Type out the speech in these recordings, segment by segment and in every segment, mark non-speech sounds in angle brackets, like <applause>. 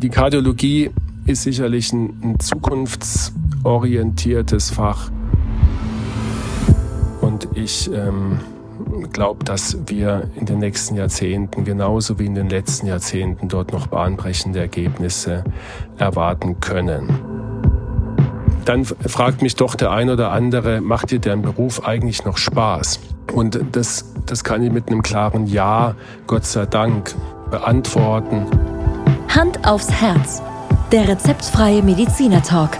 Die Kardiologie ist sicherlich ein, ein zukunftsorientiertes Fach. Und ich ähm, glaube, dass wir in den nächsten Jahrzehnten genauso wie in den letzten Jahrzehnten dort noch bahnbrechende Ergebnisse erwarten können. Dann fragt mich doch der ein oder andere, macht dir dein Beruf eigentlich noch Spaß? Und das, das kann ich mit einem klaren Ja, Gott sei Dank, beantworten. Hand aufs Herz. Der rezeptfreie Mediziner Talk.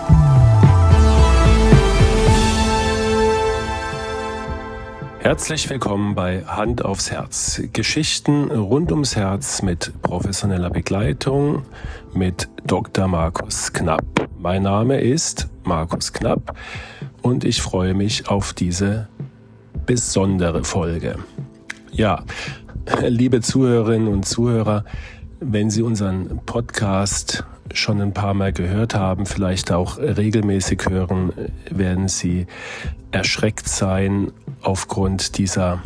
Herzlich willkommen bei Hand aufs Herz. Geschichten rund ums Herz mit professioneller Begleitung mit Dr. Markus Knapp. Mein Name ist Markus Knapp und ich freue mich auf diese besondere Folge. Ja, liebe Zuhörerinnen und Zuhörer, wenn Sie unseren Podcast schon ein paar Mal gehört haben, vielleicht auch regelmäßig hören, werden Sie erschreckt sein aufgrund dieser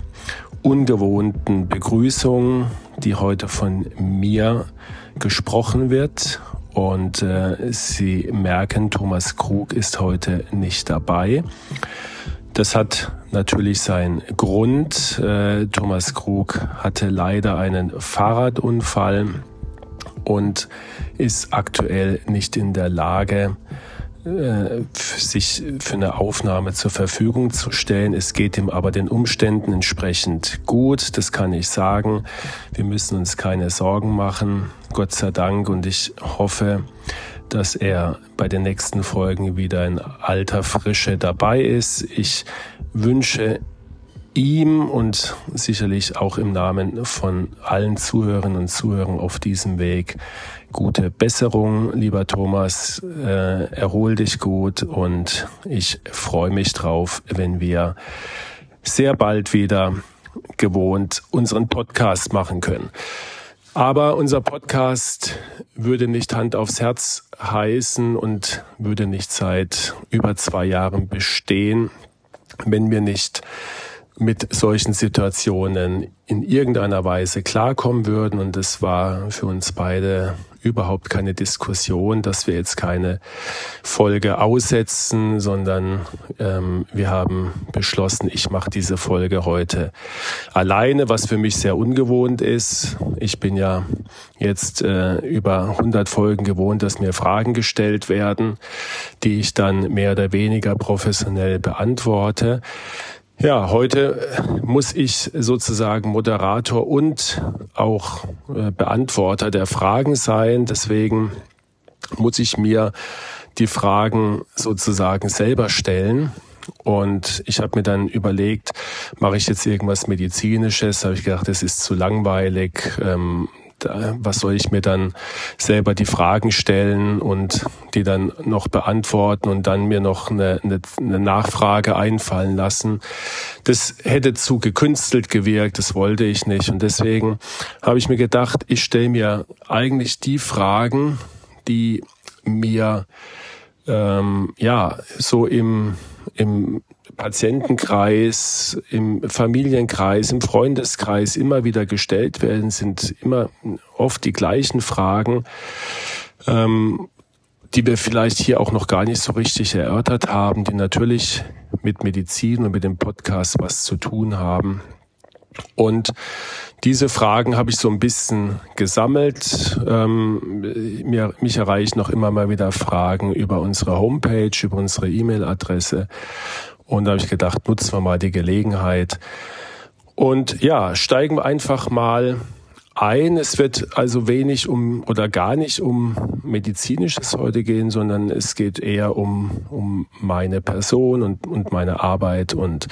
ungewohnten Begrüßung, die heute von mir gesprochen wird. Und äh, Sie merken, Thomas Krug ist heute nicht dabei. Das hat natürlich seinen Grund. Äh, Thomas Krug hatte leider einen Fahrradunfall und ist aktuell nicht in der Lage, äh, sich für eine Aufnahme zur Verfügung zu stellen. Es geht ihm aber den Umständen entsprechend gut, das kann ich sagen. Wir müssen uns keine Sorgen machen, Gott sei Dank. Und ich hoffe, dass er bei den nächsten Folgen wieder in alter Frische dabei ist. Ich wünsche ihm und sicherlich auch im Namen von allen Zuhörerinnen und Zuhörern auf diesem Weg gute Besserung, lieber Thomas. Äh, erhol dich gut und ich freue mich drauf, wenn wir sehr bald wieder gewohnt unseren Podcast machen können. Aber unser Podcast würde nicht Hand aufs Herz heißen und würde nicht seit über zwei Jahren bestehen, wenn wir nicht mit solchen Situationen in irgendeiner Weise klarkommen würden. Und es war für uns beide überhaupt keine Diskussion, dass wir jetzt keine Folge aussetzen, sondern ähm, wir haben beschlossen, ich mache diese Folge heute alleine, was für mich sehr ungewohnt ist. Ich bin ja jetzt äh, über 100 Folgen gewohnt, dass mir Fragen gestellt werden, die ich dann mehr oder weniger professionell beantworte. Ja, heute äh, muss ich sozusagen Moderator und auch äh, Beantworter der Fragen sein. Deswegen muss ich mir die Fragen sozusagen selber stellen. Und ich habe mir dann überlegt, mache ich jetzt irgendwas Medizinisches? Habe ich gedacht, das ist zu langweilig. Ähm, was soll ich mir dann selber die Fragen stellen und die dann noch beantworten und dann mir noch eine, eine, eine Nachfrage einfallen lassen. Das hätte zu gekünstelt gewirkt, das wollte ich nicht. Und deswegen habe ich mir gedacht, ich stelle mir eigentlich die Fragen, die mir ähm, ja so im, im Patientenkreis, im Familienkreis, im Freundeskreis immer wieder gestellt werden, sind immer oft die gleichen Fragen, ähm, die wir vielleicht hier auch noch gar nicht so richtig erörtert haben, die natürlich mit Medizin und mit dem Podcast was zu tun haben. Und diese Fragen habe ich so ein bisschen gesammelt. Ähm, mir, mich erreichen noch immer mal wieder Fragen über unsere Homepage, über unsere E-Mail-Adresse. Und da habe ich gedacht, nutzen wir mal die Gelegenheit. Und ja, steigen wir einfach mal ein. Es wird also wenig um oder gar nicht um medizinisches heute gehen, sondern es geht eher um, um meine Person und, und meine Arbeit und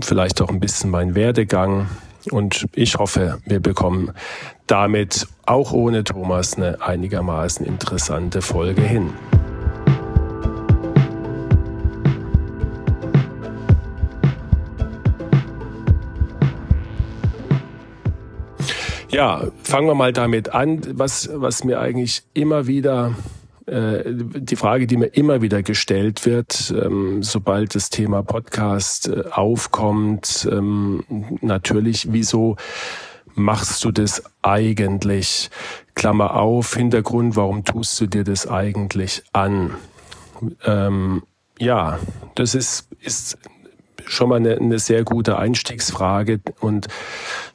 vielleicht auch ein bisschen mein Werdegang. Und ich hoffe, wir bekommen damit auch ohne Thomas eine einigermaßen interessante Folge hin. Ja, fangen wir mal damit an, was, was mir eigentlich immer wieder äh, die Frage, die mir immer wieder gestellt wird, ähm, sobald das Thema Podcast äh, aufkommt, ähm, natürlich, wieso machst du das eigentlich? Klammer auf, Hintergrund, warum tust du dir das eigentlich an? Ähm, ja, das ist, ist schon mal eine, eine sehr gute Einstiegsfrage und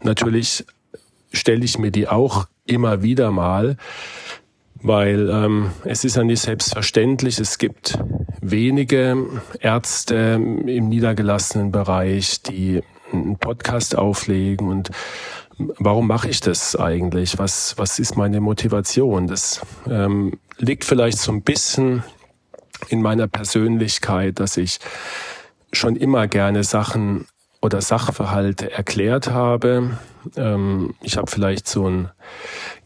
natürlich stelle ich mir die auch immer wieder mal, weil ähm, es ist ja nicht selbstverständlich. Es gibt wenige Ärzte im niedergelassenen Bereich, die einen Podcast auflegen und warum mache ich das eigentlich? Was, was ist meine Motivation? Das ähm, liegt vielleicht so ein bisschen in meiner Persönlichkeit, dass ich schon immer gerne Sachen oder Sachverhalte erklärt habe. Ähm, ich habe vielleicht so ein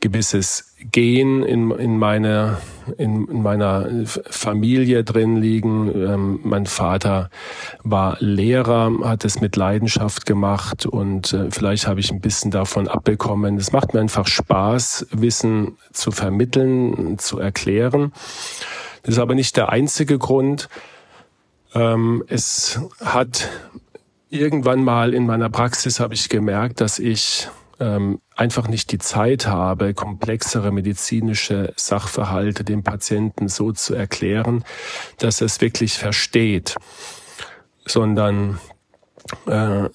gewisses Gen in, in, meiner, in, in meiner Familie drin liegen. Ähm, mein Vater war Lehrer, hat es mit Leidenschaft gemacht und äh, vielleicht habe ich ein bisschen davon abbekommen. Es macht mir einfach Spaß, Wissen zu vermitteln, zu erklären. Das ist aber nicht der einzige Grund. Ähm, es hat irgendwann mal in meiner Praxis habe ich gemerkt, dass ich ähm, einfach nicht die Zeit habe, komplexere medizinische Sachverhalte dem Patienten so zu erklären, dass er es wirklich versteht, sondern äh,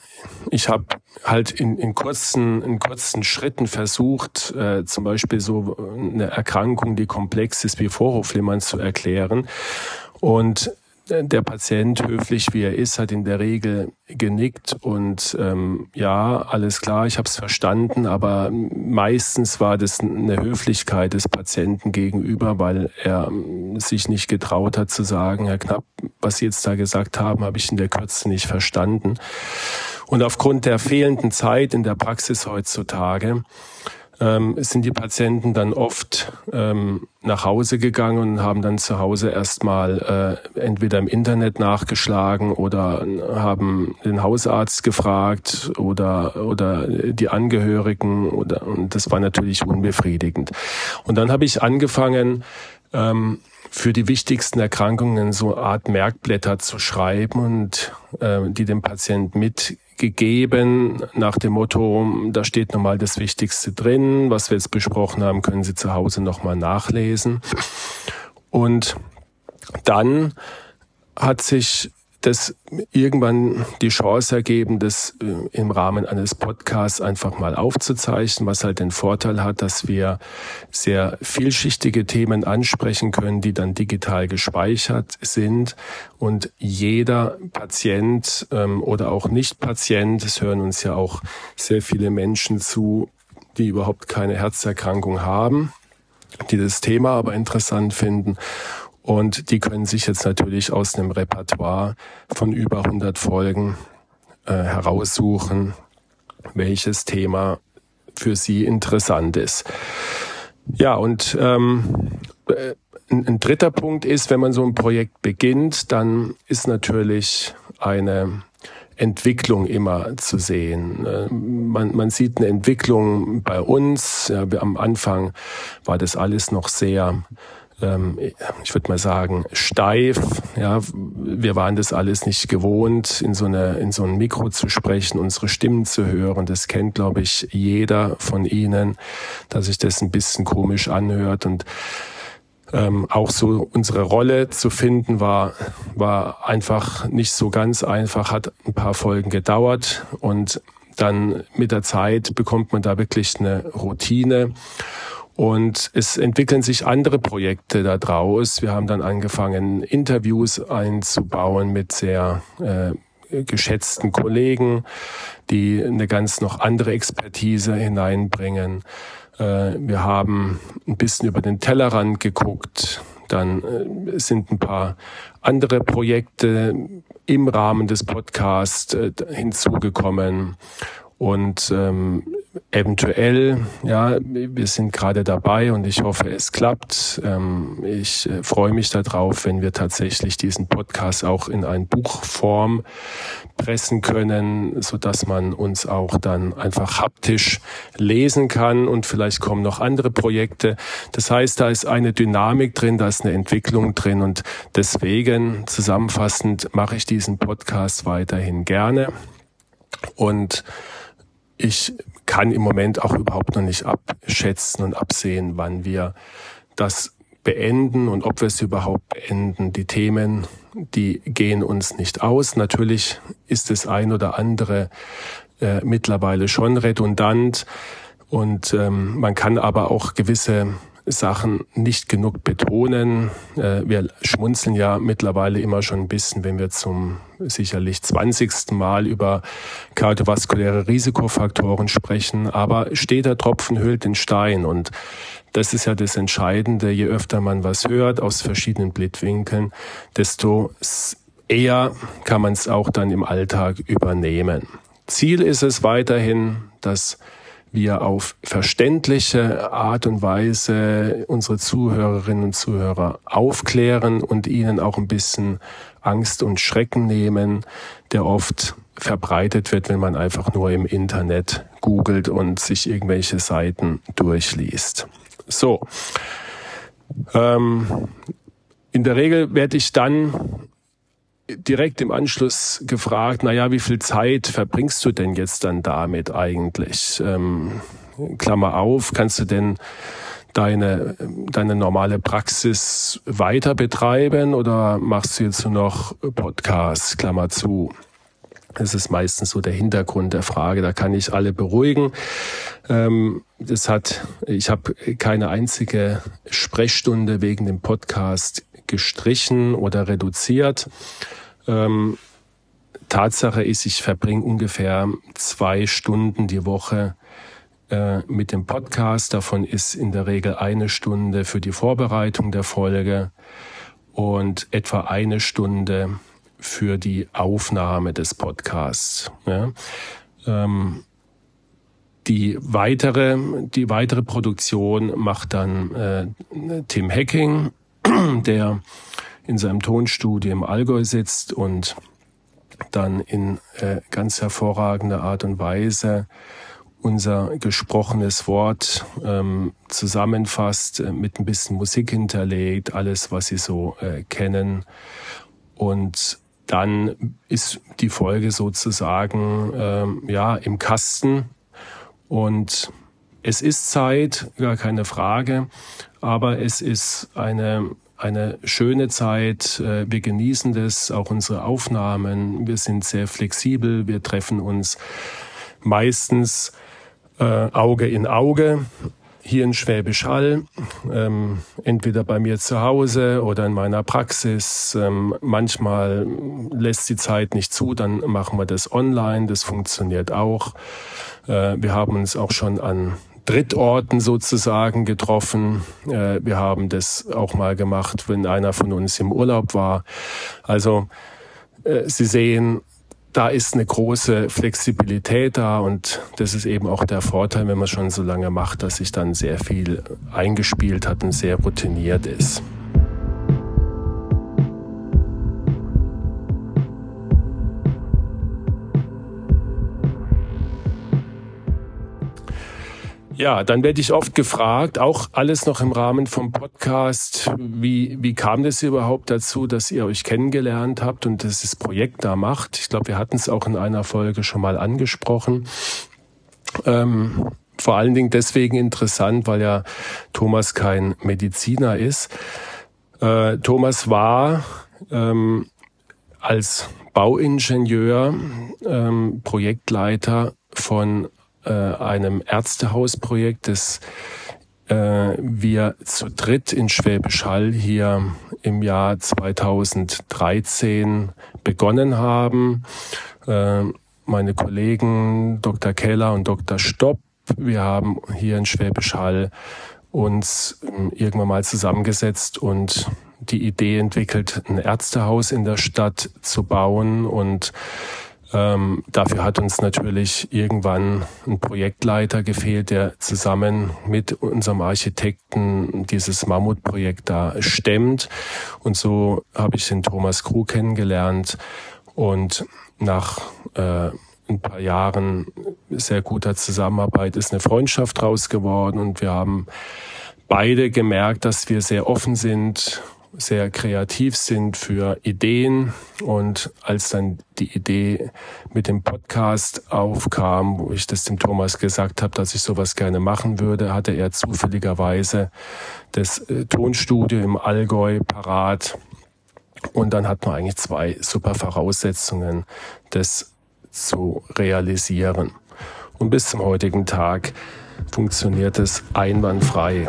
ich habe halt in, in, kurzen, in kurzen Schritten versucht, äh, zum Beispiel so eine Erkrankung, die komplex ist wie Vorhofflimmern zu erklären. Und der Patient, höflich wie er ist, hat in der Regel genickt und ähm, ja, alles klar, ich habe es verstanden, aber meistens war das eine Höflichkeit des Patienten gegenüber, weil er ähm, sich nicht getraut hat zu sagen, Herr Knapp, was Sie jetzt da gesagt haben, habe ich in der Kürze nicht verstanden. Und aufgrund der fehlenden Zeit in der Praxis heutzutage ähm, sind die Patienten dann oft ähm, nach Hause gegangen und haben dann zu Hause erstmal äh, entweder im Internet nachgeschlagen oder haben den Hausarzt gefragt oder oder die Angehörigen oder und das war natürlich unbefriedigend. Und dann habe ich angefangen ähm, für die wichtigsten Erkrankungen so eine Art Merkblätter zu schreiben und äh, die dem Patienten mit gegeben nach dem Motto, da steht nochmal das Wichtigste drin, was wir jetzt besprochen haben, können Sie zu Hause nochmal nachlesen. Und dann hat sich das irgendwann die Chance ergeben, das äh, im Rahmen eines Podcasts einfach mal aufzuzeichnen, was halt den Vorteil hat, dass wir sehr vielschichtige Themen ansprechen können, die dann digital gespeichert sind. Und jeder Patient ähm, oder auch Nicht-Patient, es hören uns ja auch sehr viele Menschen zu, die überhaupt keine Herzerkrankung haben, die das Thema aber interessant finden und die können sich jetzt natürlich aus einem Repertoire von über 100 Folgen äh, heraussuchen, welches Thema für sie interessant ist. Ja, und ähm, äh, ein, ein dritter Punkt ist, wenn man so ein Projekt beginnt, dann ist natürlich eine Entwicklung immer zu sehen. Äh, man, man sieht eine Entwicklung bei uns. Ja, am Anfang war das alles noch sehr ähm, ich würde mal sagen, steif. Ja, wir waren das alles nicht gewohnt, in so, eine, in so ein Mikro zu sprechen, unsere Stimmen zu hören. Das kennt, glaube ich, jeder von Ihnen, dass sich das ein bisschen komisch anhört und ähm, auch so unsere Rolle zu finden war, war einfach nicht so ganz einfach, hat ein paar Folgen gedauert und dann mit der Zeit bekommt man da wirklich eine Routine. Und es entwickeln sich andere Projekte daraus. Wir haben dann angefangen, Interviews einzubauen mit sehr äh, geschätzten Kollegen, die eine ganz noch andere Expertise hineinbringen. Äh, wir haben ein bisschen über den Tellerrand geguckt. Dann äh, sind ein paar andere Projekte im Rahmen des Podcasts äh, hinzugekommen. Und ähm, eventuell, ja, wir sind gerade dabei und ich hoffe, es klappt. Ähm, ich äh, freue mich darauf, wenn wir tatsächlich diesen Podcast auch in ein Buchform pressen können, so dass man uns auch dann einfach haptisch lesen kann und vielleicht kommen noch andere Projekte. Das heißt, da ist eine Dynamik drin, da ist eine Entwicklung drin und deswegen zusammenfassend mache ich diesen Podcast weiterhin gerne und ich kann im Moment auch überhaupt noch nicht abschätzen und absehen, wann wir das beenden und ob wir es überhaupt beenden. Die Themen, die gehen uns nicht aus. Natürlich ist das ein oder andere äh, mittlerweile schon redundant und ähm, man kann aber auch gewisse Sachen nicht genug betonen. Äh, wir schmunzeln ja mittlerweile immer schon ein bisschen, wenn wir zum sicherlich 20. Mal über kardiovaskuläre Risikofaktoren sprechen. Aber steht der Tropfen hüllt den Stein. Und das ist ja das Entscheidende. Je öfter man was hört aus verschiedenen Blickwinkeln, desto eher kann man es auch dann im Alltag übernehmen. Ziel ist es weiterhin, dass wir auf verständliche Art und Weise unsere Zuhörerinnen und Zuhörer aufklären und ihnen auch ein bisschen Angst und Schrecken nehmen, der oft verbreitet wird, wenn man einfach nur im Internet googelt und sich irgendwelche Seiten durchliest. So. Ähm, in der Regel werde ich dann direkt im Anschluss gefragt, na ja, wie viel Zeit verbringst du denn jetzt dann damit eigentlich? Ähm, Klammer auf, kannst du denn deine, deine normale Praxis weiter betreiben oder machst du jetzt nur noch Podcasts, Klammer zu? Das ist meistens so der Hintergrund der Frage. Da kann ich alle beruhigen. Ähm, das hat, ich habe keine einzige Sprechstunde wegen dem Podcast gestrichen oder reduziert. Ähm, Tatsache ist, ich verbringe ungefähr zwei Stunden die Woche äh, mit dem Podcast. Davon ist in der Regel eine Stunde für die Vorbereitung der Folge und etwa eine Stunde für die Aufnahme des Podcasts. Ja. Ähm, die weitere, die weitere Produktion macht dann äh, Tim Hacking, <clears throat> der in seinem Tonstudio im Allgäu sitzt und dann in äh, ganz hervorragender Art und Weise unser gesprochenes Wort ähm, zusammenfasst, äh, mit ein bisschen Musik hinterlegt, alles, was Sie so äh, kennen. Und dann ist die Folge sozusagen ähm, ja im Kasten und es ist Zeit, gar keine Frage, aber es ist eine eine schöne Zeit. Äh, wir genießen das, auch unsere Aufnahmen. Wir sind sehr flexibel. Wir treffen uns meistens äh, Auge in Auge hier in Schwäbisch Hall, ähm, entweder bei mir zu Hause oder in meiner Praxis. Ähm, manchmal lässt die Zeit nicht zu, dann machen wir das online, das funktioniert auch. Äh, wir haben uns auch schon an Drittorten sozusagen getroffen. Äh, wir haben das auch mal gemacht, wenn einer von uns im Urlaub war. Also äh, Sie sehen, da ist eine große Flexibilität da und das ist eben auch der Vorteil, wenn man schon so lange macht, dass sich dann sehr viel eingespielt hat und sehr routiniert ist. Ja, dann werde ich oft gefragt, auch alles noch im Rahmen vom Podcast, wie, wie kam das überhaupt dazu, dass ihr euch kennengelernt habt und dieses Projekt da macht? Ich glaube, wir hatten es auch in einer Folge schon mal angesprochen. Ähm, vor allen Dingen deswegen interessant, weil ja Thomas kein Mediziner ist. Äh, Thomas war ähm, als Bauingenieur ähm, Projektleiter von äh, einem Ärztehausprojekt, das äh, wir zu dritt in Schwäbisch Hall hier im Jahr 2013 begonnen haben. Äh, meine Kollegen Dr. Keller und Dr. Stopp, wir haben hier in Schwäbisch Hall uns ähm, irgendwann mal zusammengesetzt und die Idee entwickelt, ein Ärztehaus in der Stadt zu bauen und ähm, dafür hat uns natürlich irgendwann ein Projektleiter gefehlt, der zusammen mit unserem Architekten dieses Mammutprojekt da stemmt. Und so habe ich den Thomas Krug kennengelernt und nach äh, ein paar Jahren sehr guter Zusammenarbeit ist eine Freundschaft raus geworden und wir haben beide gemerkt, dass wir sehr offen sind sehr kreativ sind für Ideen. Und als dann die Idee mit dem Podcast aufkam, wo ich das dem Thomas gesagt habe, dass ich sowas gerne machen würde, hatte er zufälligerweise das äh, Tonstudio im Allgäu parat. Und dann hat man eigentlich zwei super Voraussetzungen, das zu realisieren. Und bis zum heutigen Tag funktioniert es einwandfrei.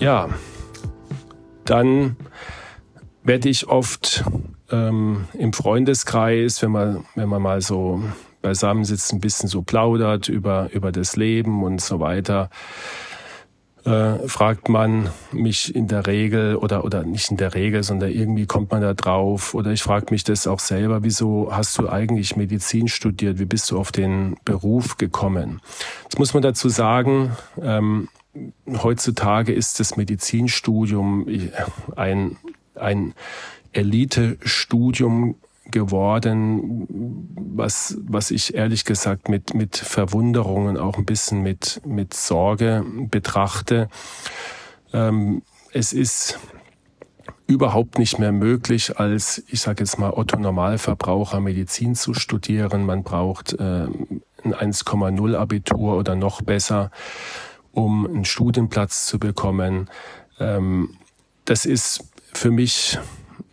Ja, dann werde ich oft ähm, im Freundeskreis, wenn man, wenn man mal so beisammen sitzt, ein bisschen so plaudert über, über das Leben und so weiter, äh, fragt man mich in der Regel oder, oder nicht in der Regel, sondern irgendwie kommt man da drauf oder ich frage mich das auch selber, wieso hast du eigentlich Medizin studiert? Wie bist du auf den Beruf gekommen? Jetzt muss man dazu sagen, ähm, heutzutage ist das Medizinstudium ein, ein Elite-Studium geworden, was, was ich ehrlich gesagt mit, mit Verwunderung und auch ein bisschen mit, mit Sorge betrachte. Ähm, es ist überhaupt nicht mehr möglich, als, ich sage jetzt mal, Otto Normalverbraucher Medizin zu studieren. Man braucht äh, ein 1,0 Abitur oder noch besser um einen Studienplatz zu bekommen. Ähm, das ist für mich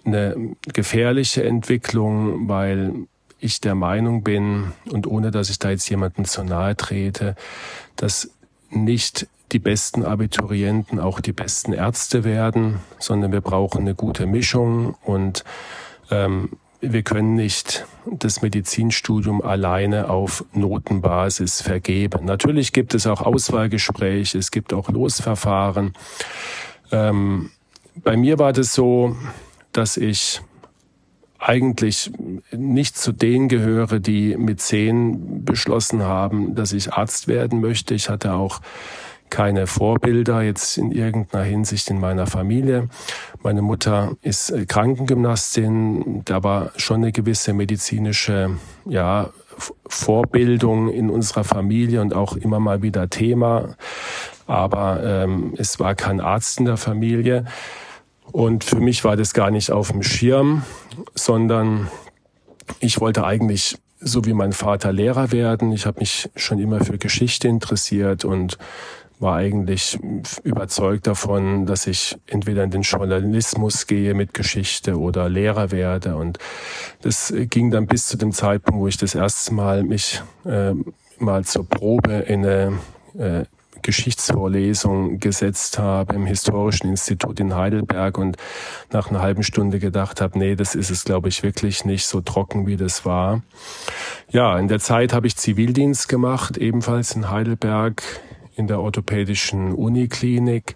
eine gefährliche Entwicklung, weil ich der Meinung bin, und ohne dass ich da jetzt jemandem zu nahe trete, dass nicht die besten Abiturienten auch die besten Ärzte werden, sondern wir brauchen eine gute Mischung und ähm, wir können nicht das Medizinstudium alleine auf Notenbasis vergeben. Natürlich gibt es auch Auswahlgespräche, es gibt auch Losverfahren. Ähm, bei mir war das so, dass ich eigentlich nicht zu denen gehöre, die mit zehn beschlossen haben, dass ich Arzt werden möchte. Ich hatte auch keine Vorbilder jetzt in irgendeiner Hinsicht in meiner Familie. Meine Mutter ist äh, Krankengymnastin, da war schon eine gewisse medizinische ja, Vorbildung in unserer Familie und auch immer mal wieder Thema. Aber ähm, es war kein Arzt in der Familie. Und für mich war das gar nicht auf dem Schirm, sondern ich wollte eigentlich so wie mein Vater Lehrer werden. Ich habe mich schon immer für Geschichte interessiert und war eigentlich überzeugt davon, dass ich entweder in den Journalismus gehe mit Geschichte oder Lehrer werde. Und das ging dann bis zu dem Zeitpunkt, wo ich das erste Mal mich äh, mal zur Probe in eine äh, Geschichtsvorlesung gesetzt habe im Historischen Institut in Heidelberg und nach einer halben Stunde gedacht habe, nee, das ist es, glaube ich, wirklich nicht so trocken, wie das war. Ja, in der Zeit habe ich Zivildienst gemacht, ebenfalls in Heidelberg in der orthopädischen Uniklinik.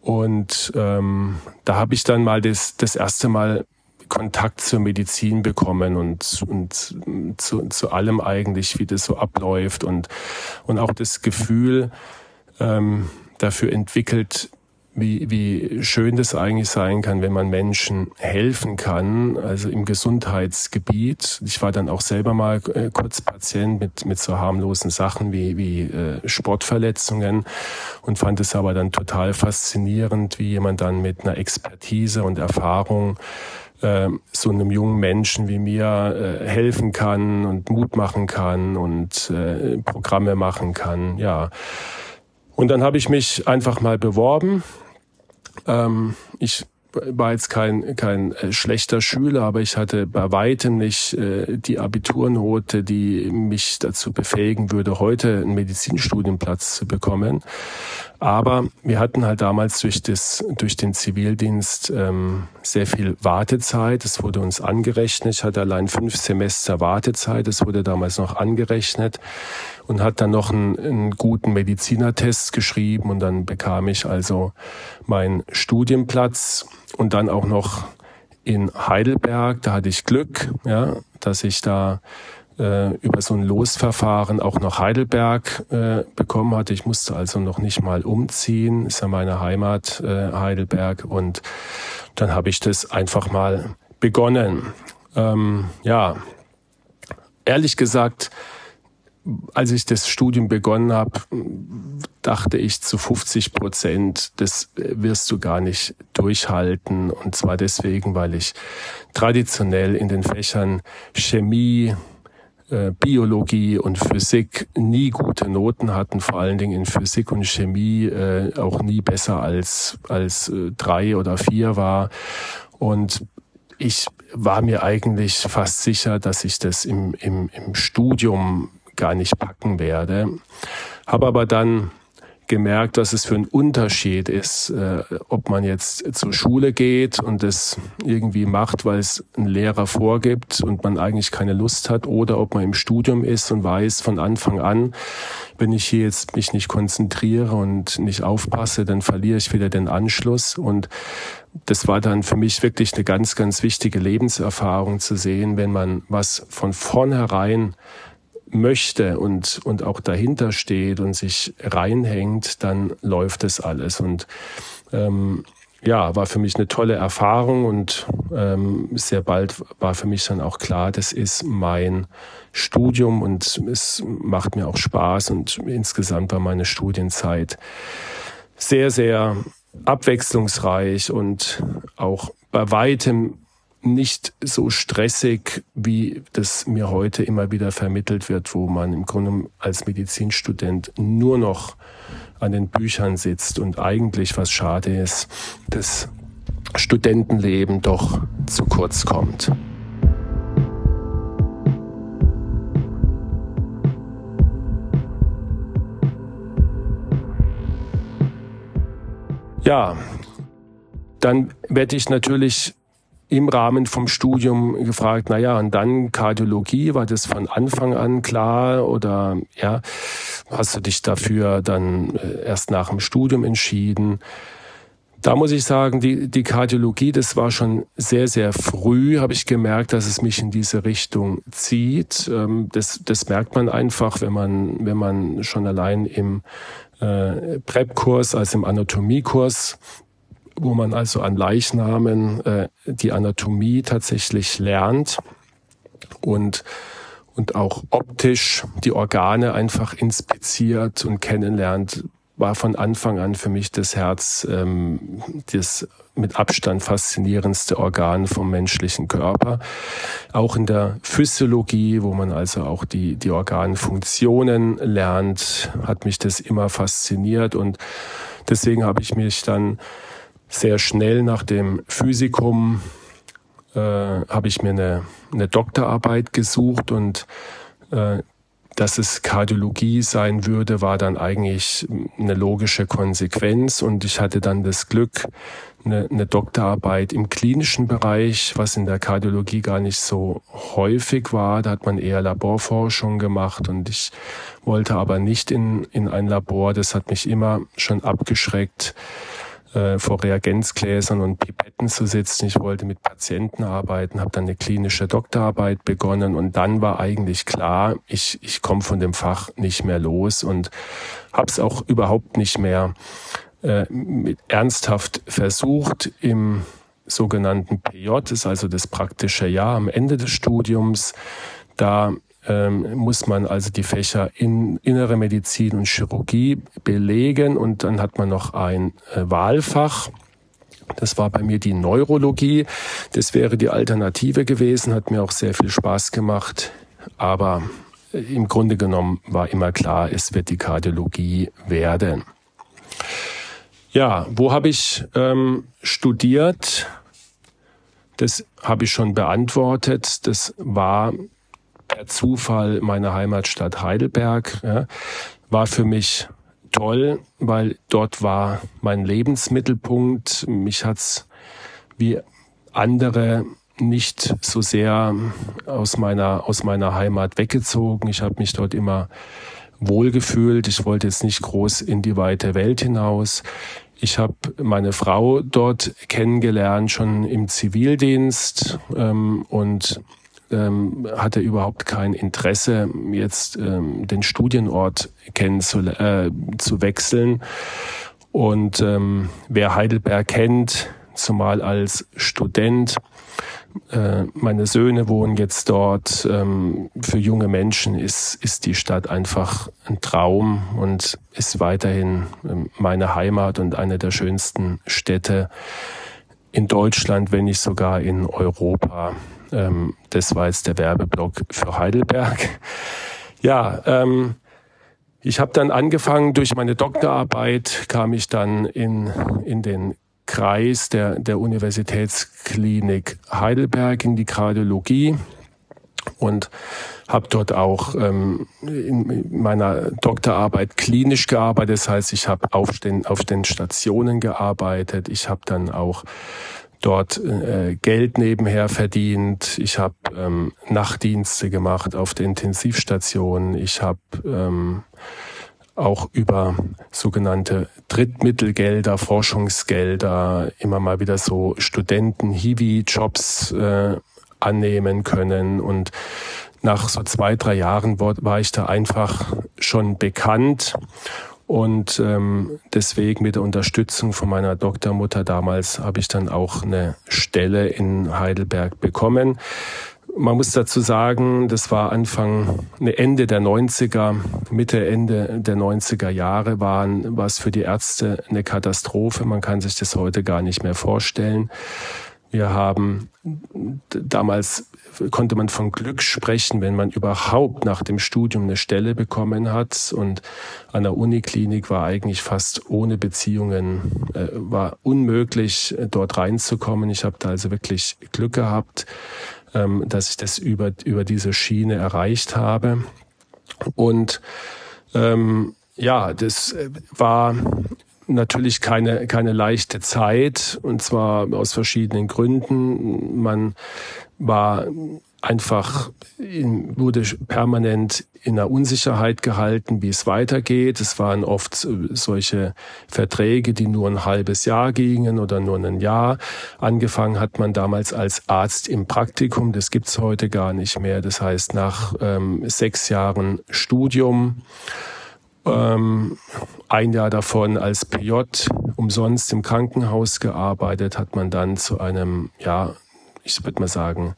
Und ähm, da habe ich dann mal das, das erste Mal Kontakt zur Medizin bekommen und, und zu, zu allem eigentlich, wie das so abläuft und, und auch das Gefühl ähm, dafür entwickelt, wie, wie schön das eigentlich sein kann, wenn man Menschen helfen kann, also im Gesundheitsgebiet. Ich war dann auch selber mal äh, kurz Patient mit, mit so harmlosen Sachen wie, wie äh, Sportverletzungen und fand es aber dann total faszinierend, wie jemand dann mit einer Expertise und Erfahrung äh, so einem jungen Menschen wie mir äh, helfen kann und Mut machen kann und äh, Programme machen kann. Ja. Und dann habe ich mich einfach mal beworben. Ähm, ich war jetzt kein, kein äh, schlechter Schüler, aber ich hatte bei weitem nicht äh, die Abiturnote, die mich dazu befähigen würde, heute einen Medizinstudienplatz zu bekommen. Aber wir hatten halt damals durch, das, durch den Zivildienst ähm, sehr viel Wartezeit. Es wurde uns angerechnet. Ich hatte allein fünf Semester Wartezeit. Es wurde damals noch angerechnet und hat dann noch einen, einen guten Medizinertest geschrieben und dann bekam ich also meinen Studienplatz und dann auch noch in Heidelberg. Da hatte ich Glück, ja, dass ich da äh, über so ein Losverfahren auch nach Heidelberg äh, bekommen hatte. Ich musste also noch nicht mal umziehen, ist ja meine Heimat äh, Heidelberg und dann habe ich das einfach mal begonnen. Ähm, ja, ehrlich gesagt, als ich das Studium begonnen habe, dachte ich zu 50 Prozent, das wirst du gar nicht durchhalten. Und zwar deswegen, weil ich traditionell in den Fächern Chemie, äh, Biologie und Physik nie gute Noten hatten, vor allen Dingen in Physik und Chemie äh, auch nie besser als, als äh, drei oder vier war. Und ich war mir eigentlich fast sicher, dass ich das im, im, im Studium gar nicht packen werde. Habe aber dann gemerkt, was es für ein Unterschied ist, äh, ob man jetzt zur Schule geht und es irgendwie macht, weil es ein Lehrer vorgibt und man eigentlich keine Lust hat, oder ob man im Studium ist und weiß von Anfang an, wenn ich hier jetzt mich nicht konzentriere und nicht aufpasse, dann verliere ich wieder den Anschluss. Und das war dann für mich wirklich eine ganz, ganz wichtige Lebenserfahrung zu sehen, wenn man was von vornherein möchte und, und auch dahinter steht und sich reinhängt, dann läuft es alles. Und ähm, ja, war für mich eine tolle Erfahrung und ähm, sehr bald war für mich dann auch klar, das ist mein Studium und es macht mir auch Spaß und insgesamt war meine Studienzeit sehr, sehr abwechslungsreich und auch bei weitem nicht so stressig, wie das mir heute immer wieder vermittelt wird, wo man im Grunde als Medizinstudent nur noch an den Büchern sitzt und eigentlich, was schade ist, das Studentenleben doch zu kurz kommt. Ja, dann werde ich natürlich im Rahmen vom Studium gefragt, na ja, und dann Kardiologie, war das von Anfang an klar oder ja, hast du dich dafür dann äh, erst nach dem Studium entschieden? Da muss ich sagen, die, die Kardiologie, das war schon sehr, sehr früh, habe ich gemerkt, dass es mich in diese Richtung zieht. Ähm, das, das merkt man einfach, wenn man, wenn man schon allein im äh, Prep-Kurs, also im Anatomiekurs wo man also an Leichnamen äh, die Anatomie tatsächlich lernt und und auch optisch die Organe einfach inspiziert und kennenlernt, war von Anfang an für mich das Herz ähm, das mit Abstand faszinierendste Organ vom menschlichen Körper. Auch in der Physiologie, wo man also auch die, die Organfunktionen lernt, hat mich das immer fasziniert und deswegen habe ich mich dann sehr schnell nach dem Physikum äh, habe ich mir eine, eine Doktorarbeit gesucht und äh, dass es Kardiologie sein würde, war dann eigentlich eine logische Konsequenz. Und ich hatte dann das Glück, eine, eine Doktorarbeit im klinischen Bereich, was in der Kardiologie gar nicht so häufig war. Da hat man eher Laborforschung gemacht und ich wollte aber nicht in, in ein Labor. Das hat mich immer schon abgeschreckt äh, vor Reagenzgläsern und Pipetten zu sitzen. Ich wollte mit Patienten arbeiten, habe dann eine klinische Doktorarbeit begonnen und dann war eigentlich klar, ich, ich komme von dem Fach nicht mehr los und habe es auch überhaupt nicht mehr äh, mit, ernsthaft versucht im sogenannten PJ, ist also das praktische Jahr am Ende des Studiums. Da ähm, muss man also die Fächer in innere Medizin und Chirurgie belegen und dann hat man noch ein äh, Wahlfach. Das war bei mir die Neurologie. Das wäre die Alternative gewesen, hat mir auch sehr viel Spaß gemacht. Aber äh, im Grunde genommen war immer klar, es wird die Kardiologie werden. Ja, wo habe ich ähm, studiert? Das habe ich schon beantwortet. Das war per Zufall meine Heimatstadt Heidelberg. Ja, war für mich toll, weil dort war mein Lebensmittelpunkt. Mich hat's wie andere nicht so sehr aus meiner aus meiner Heimat weggezogen. Ich habe mich dort immer wohlgefühlt. Ich wollte jetzt nicht groß in die weite Welt hinaus. Ich habe meine Frau dort kennengelernt, schon im Zivildienst ähm, und ähm, hatte überhaupt kein Interesse, jetzt ähm, den Studienort kennen zu, äh, zu wechseln. Und ähm, wer Heidelberg kennt, zumal als Student. Äh, meine Söhne wohnen jetzt dort. Ähm, für junge Menschen ist, ist die Stadt einfach ein Traum und ist weiterhin ähm, meine Heimat und eine der schönsten Städte in Deutschland, wenn nicht sogar in Europa. Ähm, das war jetzt der Werbeblock für Heidelberg. Ja, ähm, ich habe dann angefangen, durch meine Doktorarbeit kam ich dann in, in den Kreis der, der Universitätsklinik Heidelberg in die Kardiologie und habe dort auch ähm, in meiner Doktorarbeit klinisch gearbeitet. Das heißt, ich habe auf den, auf den Stationen gearbeitet. Ich habe dann auch dort äh, Geld nebenher verdient. Ich habe ähm, Nachtdienste gemacht auf der Intensivstation. Ich habe ähm, auch über sogenannte Drittmittelgelder, Forschungsgelder immer mal wieder so Studenten, Hiwi-Jobs äh, annehmen können. Und nach so zwei, drei Jahren war ich da einfach schon bekannt und ähm, deswegen mit der Unterstützung von meiner Doktormutter damals habe ich dann auch eine Stelle in Heidelberg bekommen. Man muss dazu sagen, das war Anfang, ne, Ende der 90er, Mitte, Ende der 90er Jahre waren, war es für die Ärzte eine Katastrophe. Man kann sich das heute gar nicht mehr vorstellen. Wir haben damals konnte man von Glück sprechen, wenn man überhaupt nach dem Studium eine Stelle bekommen hat. Und an der Uniklinik war eigentlich fast ohne Beziehungen, äh, war unmöglich, dort reinzukommen. Ich habe da also wirklich Glück gehabt, ähm, dass ich das über, über diese Schiene erreicht habe. Und ähm, ja, das äh, war natürlich keine, keine leichte Zeit und zwar aus verschiedenen Gründen. Man war einfach in, wurde permanent in der Unsicherheit gehalten, wie es weitergeht. Es waren oft solche Verträge, die nur ein halbes Jahr gingen oder nur ein Jahr. Angefangen hat man damals als Arzt im Praktikum. Das gibt's heute gar nicht mehr. Das heißt, nach ähm, sechs Jahren Studium ähm, ein Jahr davon als PJ umsonst im Krankenhaus gearbeitet, hat man dann zu einem, ja, ich würde mal sagen,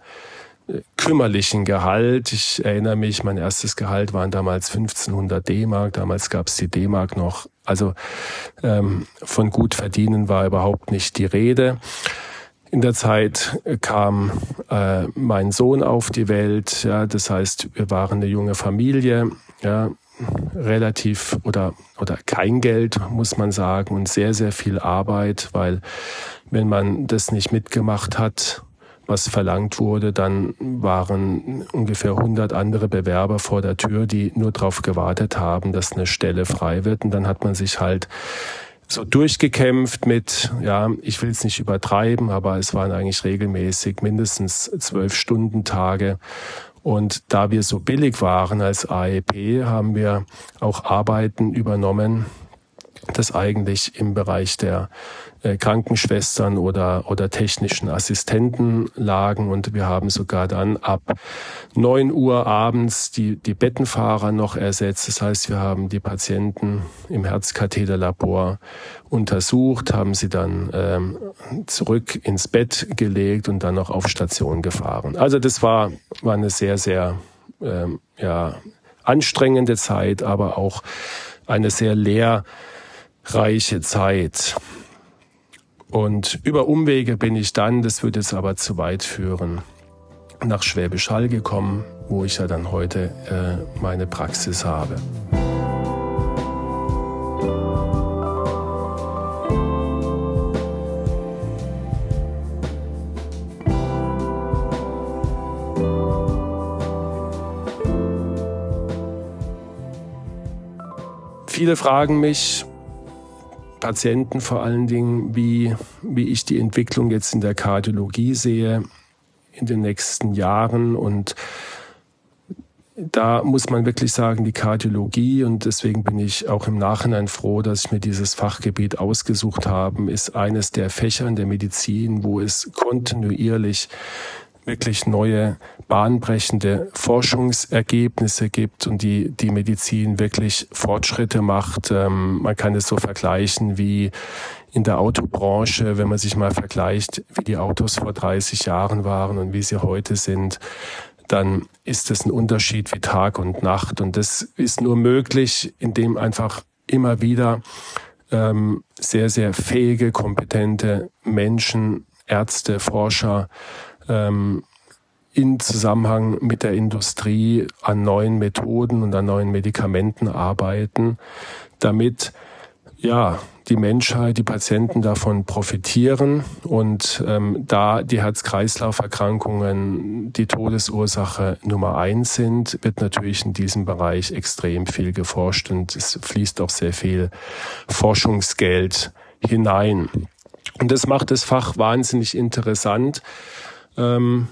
kümmerlichen Gehalt. Ich erinnere mich, mein erstes Gehalt waren damals 1500 D-Mark. Damals gab es die D-Mark noch. Also ähm, von gut verdienen war überhaupt nicht die Rede. In der Zeit kam äh, mein Sohn auf die Welt. Ja, das heißt, wir waren eine junge Familie. Ja, relativ oder, oder kein Geld, muss man sagen, und sehr, sehr viel Arbeit, weil wenn man das nicht mitgemacht hat, was verlangt wurde, dann waren ungefähr 100 andere Bewerber vor der Tür, die nur darauf gewartet haben, dass eine Stelle frei wird. Und dann hat man sich halt so durchgekämpft mit, ja, ich will es nicht übertreiben, aber es waren eigentlich regelmäßig mindestens zwölf Stunden Tage. Und da wir so billig waren als AEP, haben wir auch Arbeiten übernommen, das eigentlich im Bereich der äh, Krankenschwestern oder, oder technischen Assistenten lagen. Und wir haben sogar dann ab neun Uhr abends die, die Bettenfahrer noch ersetzt. Das heißt, wir haben die Patienten im Herzkatheterlabor untersucht, haben sie dann ähm, zurück ins Bett gelegt und dann noch auf Station gefahren. Also das war, war eine sehr, sehr ähm, ja, anstrengende Zeit, aber auch eine sehr lehrreiche Zeit. Und über Umwege bin ich dann, das würde jetzt aber zu weit führen, nach Schwäbisch Hall gekommen, wo ich ja dann heute äh, meine Praxis habe. Viele fragen mich, Patienten vor allen Dingen, wie, wie ich die Entwicklung jetzt in der Kardiologie sehe in den nächsten Jahren. Und da muss man wirklich sagen, die Kardiologie, und deswegen bin ich auch im Nachhinein froh, dass ich mir dieses Fachgebiet ausgesucht habe, ist eines der Fächer in der Medizin, wo es kontinuierlich wirklich neue bahnbrechende Forschungsergebnisse gibt und die die Medizin wirklich Fortschritte macht. Ähm, man kann es so vergleichen wie in der Autobranche, wenn man sich mal vergleicht, wie die Autos vor 30 Jahren waren und wie sie heute sind, dann ist es ein Unterschied wie Tag und Nacht. Und das ist nur möglich, indem einfach immer wieder ähm, sehr, sehr fähige, kompetente Menschen, Ärzte, Forscher ähm, in Zusammenhang mit der Industrie an neuen Methoden und an neuen Medikamenten arbeiten, damit ja die Menschheit, die Patienten davon profitieren und ähm, da die Herz-Kreislauf-Erkrankungen die Todesursache Nummer eins sind, wird natürlich in diesem Bereich extrem viel geforscht und es fließt auch sehr viel Forschungsgeld hinein. Und das macht das Fach wahnsinnig interessant. Ähm,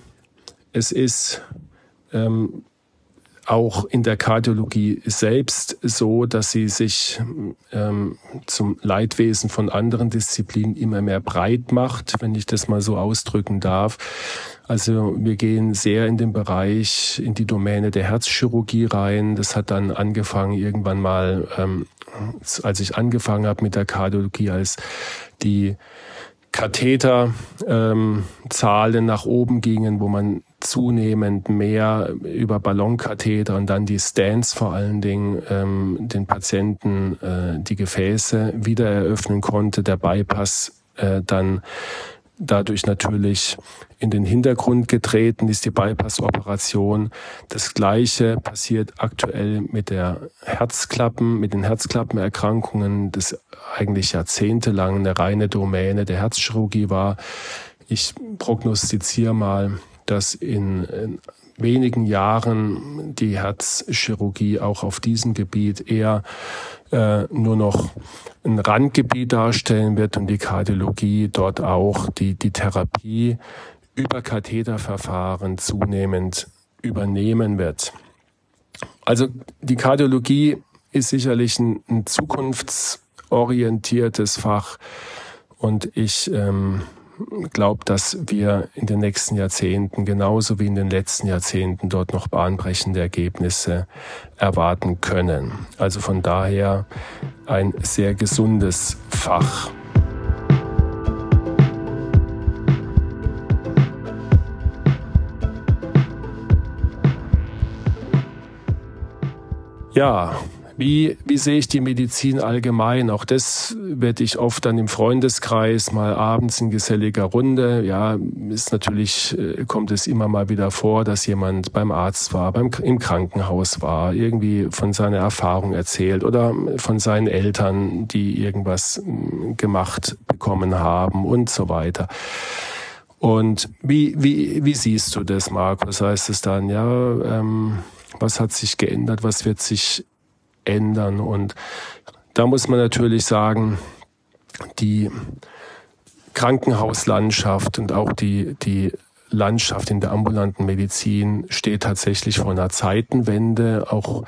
es ist ähm, auch in der Kardiologie selbst so, dass sie sich ähm, zum Leidwesen von anderen Disziplinen immer mehr breit macht, wenn ich das mal so ausdrücken darf. Also wir gehen sehr in den Bereich, in die Domäne der Herzchirurgie rein. Das hat dann angefangen irgendwann mal, ähm, als ich angefangen habe mit der Kardiologie, als die Katheterzahlen ähm, nach oben gingen, wo man zunehmend mehr über Ballonkatheter und dann die Stents vor allen Dingen ähm, den Patienten äh, die Gefäße wieder eröffnen konnte, der Bypass äh, dann dadurch natürlich in den Hintergrund getreten ist die Bypass-Operation. Das Gleiche passiert aktuell mit der Herzklappen, mit den Herzklappenerkrankungen, das eigentlich jahrzehntelang eine reine Domäne der Herzchirurgie war. Ich prognostiziere mal, dass in, in wenigen Jahren die Herzchirurgie auch auf diesem Gebiet eher äh, nur noch ein Randgebiet darstellen wird und die Kardiologie dort auch die, die Therapie über Katheterverfahren zunehmend übernehmen wird. Also die Kardiologie ist sicherlich ein, ein zukunftsorientiertes Fach und ich ähm, glaube, dass wir in den nächsten Jahrzehnten genauso wie in den letzten Jahrzehnten dort noch bahnbrechende Ergebnisse erwarten können. Also von daher ein sehr gesundes Fach. Ja, wie, wie sehe ich die Medizin allgemein? Auch das werde ich oft dann im Freundeskreis mal abends in geselliger Runde. Ja, ist natürlich, äh, kommt es immer mal wieder vor, dass jemand beim Arzt war, beim, im Krankenhaus war, irgendwie von seiner Erfahrung erzählt oder von seinen Eltern, die irgendwas hm, gemacht bekommen haben und so weiter. Und wie, wie, wie siehst du das, Markus? Heißt es dann, ja, ähm, was hat sich geändert, was wird sich ändern. Und da muss man natürlich sagen, die Krankenhauslandschaft und auch die, die Landschaft in der ambulanten Medizin steht tatsächlich vor einer Zeitenwende, auch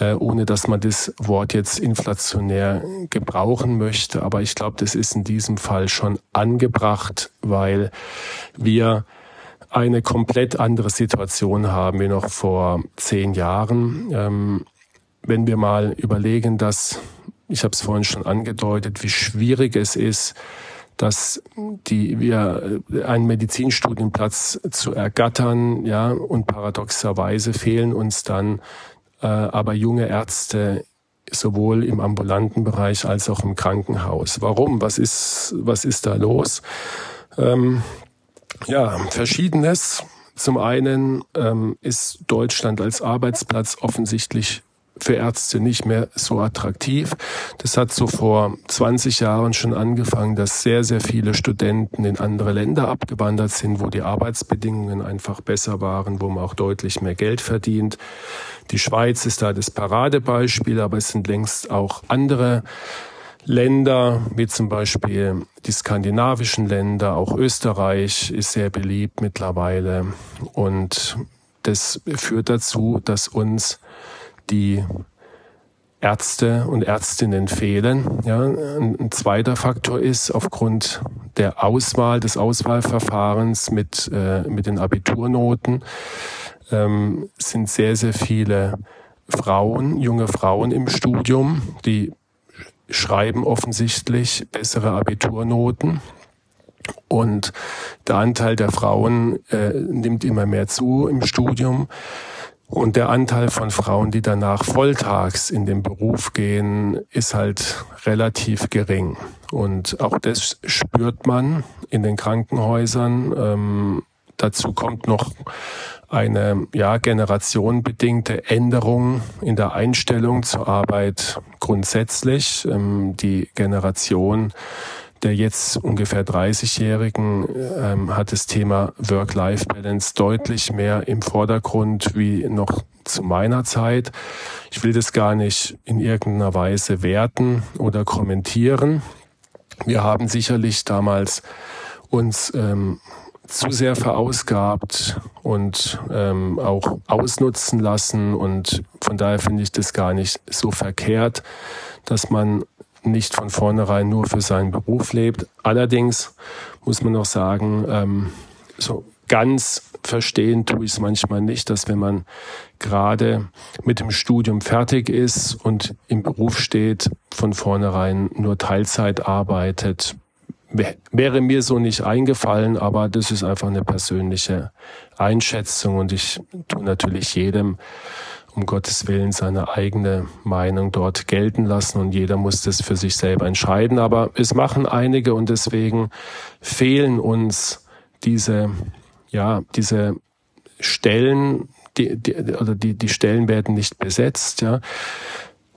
äh, ohne dass man das Wort jetzt inflationär gebrauchen möchte. Aber ich glaube, das ist in diesem Fall schon angebracht, weil wir eine komplett andere Situation haben wie noch vor zehn Jahren. Ähm, wenn wir mal überlegen, dass, ich habe es vorhin schon angedeutet, wie schwierig es ist, dass die wir einen Medizinstudienplatz zu ergattern, ja, und paradoxerweise fehlen uns dann äh, aber junge Ärzte sowohl im ambulanten Bereich als auch im Krankenhaus. Warum? Was ist was ist da los? Ähm, ja, verschiedenes. Zum einen ähm, ist Deutschland als Arbeitsplatz offensichtlich für Ärzte nicht mehr so attraktiv. Das hat so vor 20 Jahren schon angefangen, dass sehr, sehr viele Studenten in andere Länder abgewandert sind, wo die Arbeitsbedingungen einfach besser waren, wo man auch deutlich mehr Geld verdient. Die Schweiz ist da das Paradebeispiel, aber es sind längst auch andere Länder, wie zum Beispiel die skandinavischen Länder, auch Österreich ist sehr beliebt mittlerweile. Und das führt dazu, dass uns die Ärzte und Ärztinnen fehlen. Ja, ein, zweiter Faktor ist aufgrund der Auswahl des Auswahlverfahrens mit, äh, mit den Abiturnoten ähm, sind sehr, sehr viele Frauen, junge Frauen im Studium, die schreiben offensichtlich bessere Abiturnoten. Und der Anteil der Frauen äh, nimmt immer mehr zu im Studium. Und der Anteil von Frauen, die danach volltags in den Beruf gehen, ist halt relativ gering. Und auch das spürt man in den Krankenhäusern. Ähm, dazu kommt noch eine ja, generationenbedingte Änderung in der Einstellung zur Arbeit grundsätzlich. Ähm, die Generation der jetzt ungefähr 30-Jährigen ähm, hat das Thema Work-Life-Balance deutlich mehr im Vordergrund wie noch zu meiner Zeit. Ich will das gar nicht in irgendeiner Weise werten oder kommentieren. Wir haben sicherlich damals uns ähm, zu sehr verausgabt und ähm, auch ausnutzen lassen. Und von daher finde ich das gar nicht so verkehrt, dass man nicht von vornherein nur für seinen Beruf lebt. Allerdings muss man noch sagen, ähm, so ganz verstehen tue ich es manchmal nicht, dass wenn man gerade mit dem Studium fertig ist und im Beruf steht, von vornherein nur Teilzeit arbeitet, wäre mir so nicht eingefallen, aber das ist einfach eine persönliche Einschätzung und ich tue natürlich jedem um Gottes Willen seine eigene Meinung dort gelten lassen und jeder muss das für sich selber entscheiden. Aber es machen einige und deswegen fehlen uns diese, ja, diese Stellen, die, die, oder die, die Stellen werden nicht besetzt, ja.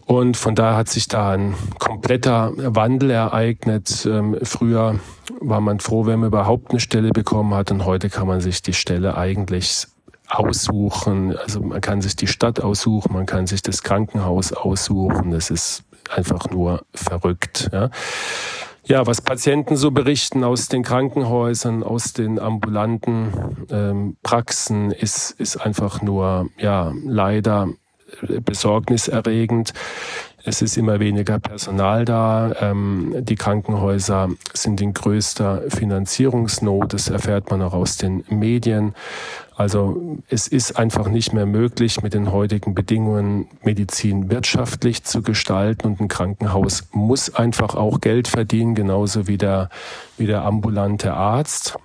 Und von daher hat sich da ein kompletter Wandel ereignet. Ähm, früher war man froh, wenn man überhaupt eine Stelle bekommen hat und heute kann man sich die Stelle eigentlich aussuchen. Also man kann sich die Stadt aussuchen, man kann sich das Krankenhaus aussuchen. Das ist einfach nur verrückt. Ja. Ja, was Patienten so berichten aus den Krankenhäusern, aus den ambulanten ähm, Praxen, ist, ist einfach nur, ja, leider besorgniserregend. Es ist immer weniger Personal da. Ähm, die Krankenhäuser sind in größter Finanzierungsnot. Das erfährt man auch aus den Medien. Also es ist einfach nicht mehr möglich, mit den heutigen Bedingungen Medizin wirtschaftlich zu gestalten und ein Krankenhaus muss einfach auch Geld verdienen, genauso wie der, wie der ambulante Arzt.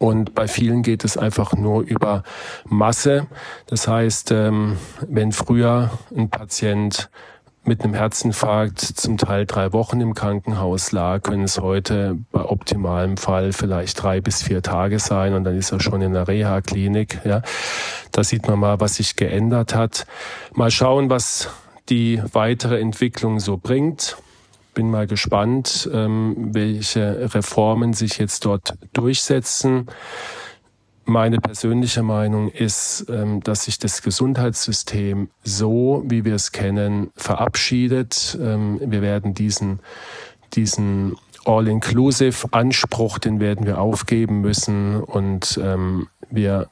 Und bei vielen geht es einfach nur über Masse. Das heißt, ähm, wenn früher ein Patient mit einem Herzinfarkt zum Teil drei Wochen im Krankenhaus lag, können es heute bei optimalem Fall vielleicht drei bis vier Tage sein und dann ist er schon in der Reha-Klinik. Ja. Da sieht man mal, was sich geändert hat. Mal schauen, was die weitere Entwicklung so bringt. Bin mal gespannt, ähm, welche Reformen sich jetzt dort durchsetzen. Meine persönliche Meinung ist, ähm, dass sich das Gesundheitssystem so, wie wir es kennen, verabschiedet. Ähm, wir werden diesen, diesen All-Inclusive-Anspruch, den werden wir aufgeben müssen und ähm, wir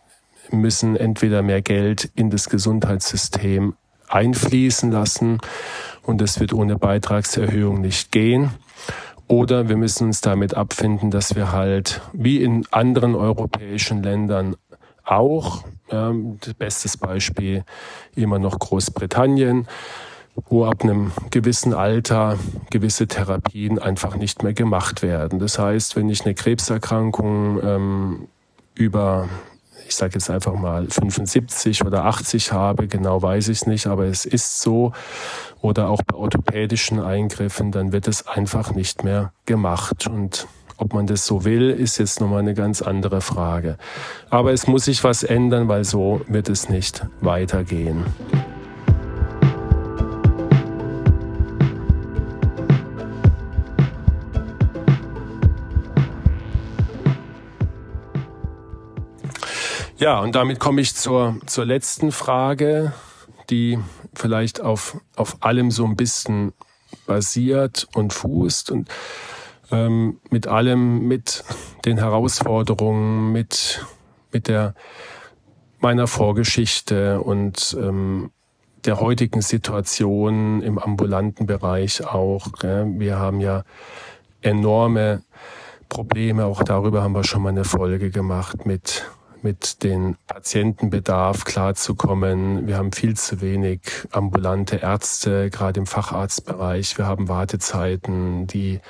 müssen entweder mehr Geld in das Gesundheitssystem einfließen lassen und das wird ohne Beitragserhöhung nicht gehen. Oder wir müssen uns damit abfinden, dass wir halt wie in anderen europäischen Ländern auch, ähm, bestes Beispiel immer noch Großbritannien, wo ab einem gewissen Alter gewisse Therapien einfach nicht mehr gemacht werden. Das heißt, wenn ich eine Krebserkrankung ähm, über ich sage jetzt einfach mal 75 oder 80 habe, genau weiß ich es nicht, aber es ist so, oder auch bei orthopädischen Eingriffen, dann wird es einfach nicht mehr gemacht. Und ob man das so will, ist jetzt nochmal eine ganz andere Frage. Aber es muss sich was ändern, weil so wird es nicht weitergehen. Ja, und damit komme ich zur, zur letzten Frage, die vielleicht auf, auf allem so ein bisschen basiert und fußt und ähm, mit allem, mit den Herausforderungen, mit, mit der meiner Vorgeschichte und ähm, der heutigen Situation im ambulanten Bereich auch. Wir haben ja enorme Probleme, auch darüber haben wir schon mal eine Folge gemacht mit mit den Patientenbedarf klarzukommen. Wir haben viel zu wenig ambulante Ärzte, gerade im Facharztbereich. Wir haben Wartezeiten, die,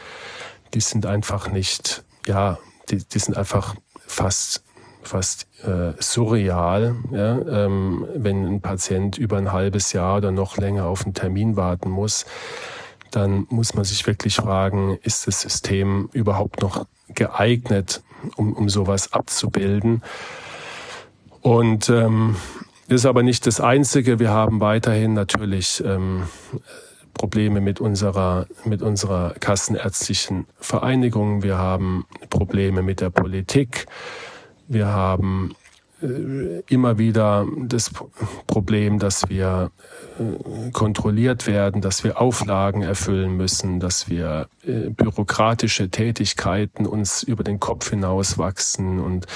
die sind einfach nicht, ja, die, die sind einfach fast fast äh, surreal, ja, ähm, wenn ein Patient über ein halbes Jahr oder noch länger auf einen Termin warten muss, dann muss man sich wirklich fragen, ist das System überhaupt noch geeignet, um, um sowas abzubilden? Und ähm, ist aber nicht das Einzige. Wir haben weiterhin natürlich ähm, Probleme mit unserer, mit unserer kassenärztlichen Vereinigung. Wir haben Probleme mit der Politik. Wir haben äh, immer wieder das Problem, dass wir äh, kontrolliert werden, dass wir Auflagen erfüllen müssen, dass wir äh, bürokratische Tätigkeiten uns über den Kopf hinaus wachsen und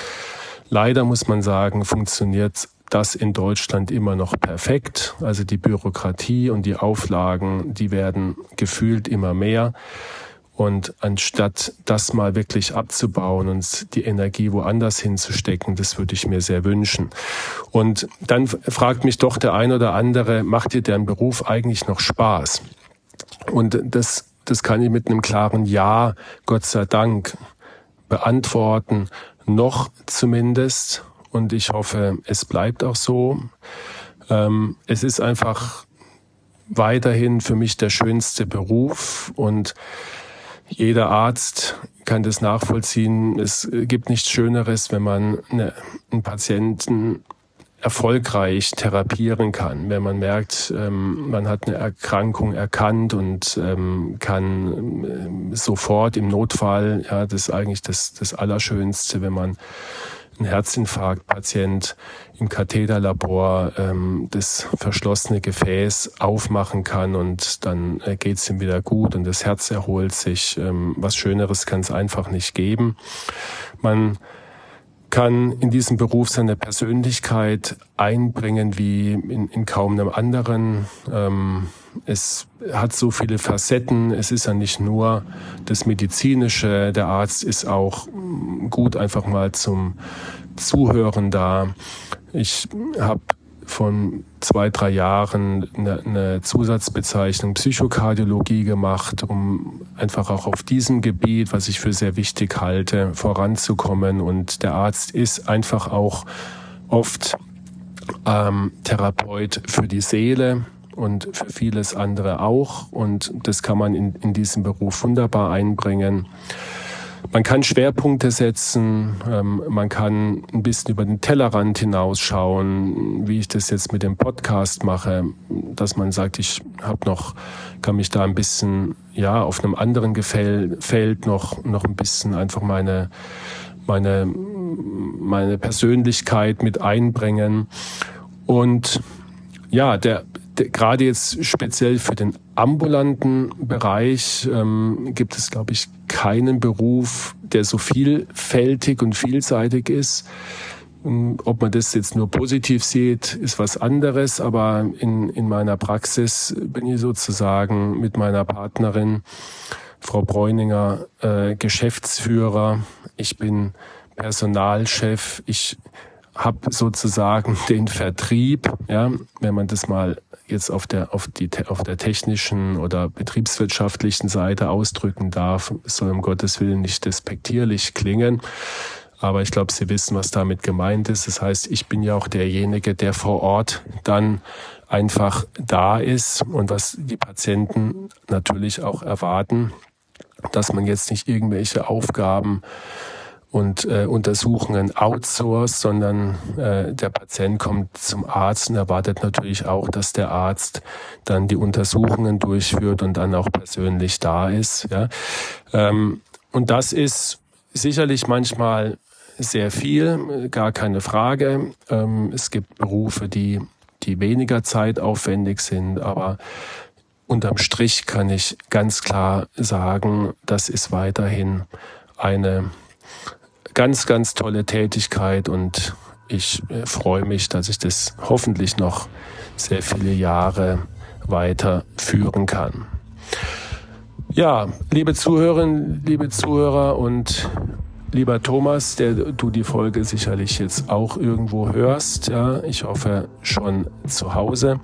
Leider muss man sagen, funktioniert das in Deutschland immer noch perfekt. Also die Bürokratie und die Auflagen, die werden gefühlt immer mehr. Und anstatt das mal wirklich abzubauen und die Energie woanders hinzustecken, das würde ich mir sehr wünschen. Und dann fragt mich doch der ein oder andere, macht dir dein Beruf eigentlich noch Spaß? Und das, das kann ich mit einem klaren Ja, Gott sei Dank, beantworten noch zumindest. Und ich hoffe, es bleibt auch so. Ähm, es ist einfach weiterhin für mich der schönste Beruf und jeder Arzt kann das nachvollziehen. Es gibt nichts Schöneres, wenn man eine, einen Patienten erfolgreich therapieren kann, wenn man merkt, ähm, man hat eine Erkrankung erkannt und ähm, kann ähm, sofort im Notfall, ja, das ist eigentlich das, das Allerschönste, wenn man einen Herzinfarktpatient im Katheterlabor ähm, das verschlossene Gefäß aufmachen kann und dann äh, geht es ihm wieder gut und das Herz erholt sich. Ähm, was Schöneres kann es einfach nicht geben. Man kann in diesem Beruf seine Persönlichkeit einbringen wie in, in kaum einem anderen. Ähm, es hat so viele Facetten. Es ist ja nicht nur das Medizinische. Der Arzt ist auch gut einfach mal zum Zuhören da. Ich habe von zwei, drei Jahren eine, eine Zusatzbezeichnung Psychokardiologie gemacht, um einfach auch auf diesem Gebiet, was ich für sehr wichtig halte, voranzukommen. Und der Arzt ist einfach auch oft ähm, Therapeut für die Seele und für vieles andere auch. Und das kann man in, in diesem Beruf wunderbar einbringen. Man kann Schwerpunkte setzen, ähm, man kann ein bisschen über den Tellerrand hinausschauen, wie ich das jetzt mit dem Podcast mache, dass man sagt, ich habe noch, kann mich da ein bisschen, ja, auf einem anderen Gefäll, Feld noch, noch ein bisschen einfach meine, meine, meine Persönlichkeit mit einbringen. Und ja, der, gerade jetzt speziell für den ambulanten Bereich ähm, gibt es, glaube ich, keinen Beruf, der so vielfältig und vielseitig ist. Ähm, ob man das jetzt nur positiv sieht, ist was anderes, aber in, in meiner Praxis bin ich sozusagen mit meiner Partnerin, Frau Bräuninger, äh, Geschäftsführer. Ich bin Personalchef. Ich habe sozusagen <laughs> den Vertrieb, ja, wenn man das mal jetzt auf der, auf die, auf der technischen oder betriebswirtschaftlichen Seite ausdrücken darf, soll um Gottes Willen nicht despektierlich klingen. Aber ich glaube, Sie wissen, was damit gemeint ist. Das heißt, ich bin ja auch derjenige, der vor Ort dann einfach da ist und was die Patienten natürlich auch erwarten, dass man jetzt nicht irgendwelche Aufgaben und äh, Untersuchungen outsourced, sondern äh, der Patient kommt zum Arzt und erwartet natürlich auch, dass der Arzt dann die Untersuchungen durchführt und dann auch persönlich da ist. Ja. Ähm, und das ist sicherlich manchmal sehr viel, gar keine Frage. Ähm, es gibt Berufe, die, die weniger zeitaufwendig sind, aber unterm Strich kann ich ganz klar sagen, das ist weiterhin eine ganz, ganz tolle Tätigkeit und ich äh, freue mich, dass ich das hoffentlich noch sehr viele Jahre weiterführen kann. Ja, liebe Zuhörerinnen, liebe Zuhörer und lieber Thomas, der du die Folge sicherlich jetzt auch irgendwo hörst, ja, ich hoffe schon zu Hause.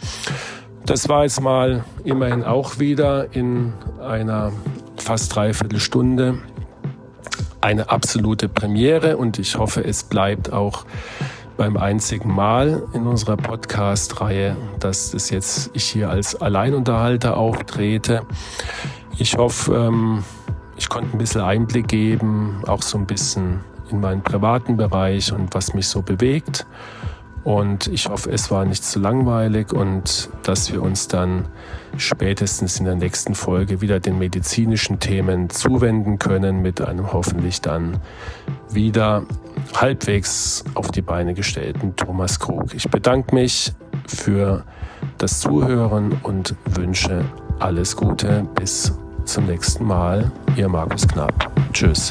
Das war jetzt mal immerhin auch wieder in einer fast dreiviertel Stunde eine absolute Premiere und ich hoffe, es bleibt auch beim einzigen Mal in unserer Podcast-Reihe, dass das jetzt ich hier als Alleinunterhalter auftrete. Ich hoffe, ähm, ich konnte ein bisschen Einblick geben, auch so ein bisschen in meinen privaten Bereich und was mich so bewegt. Und ich hoffe, es war nicht zu langweilig und dass wir uns dann spätestens in der nächsten Folge wieder den medizinischen Themen zuwenden können mit einem hoffentlich dann wieder halbwegs auf die Beine gestellten Thomas Krug. Ich bedanke mich für das Zuhören und wünsche alles Gute. Bis zum nächsten Mal. Ihr Markus Knapp. Tschüss.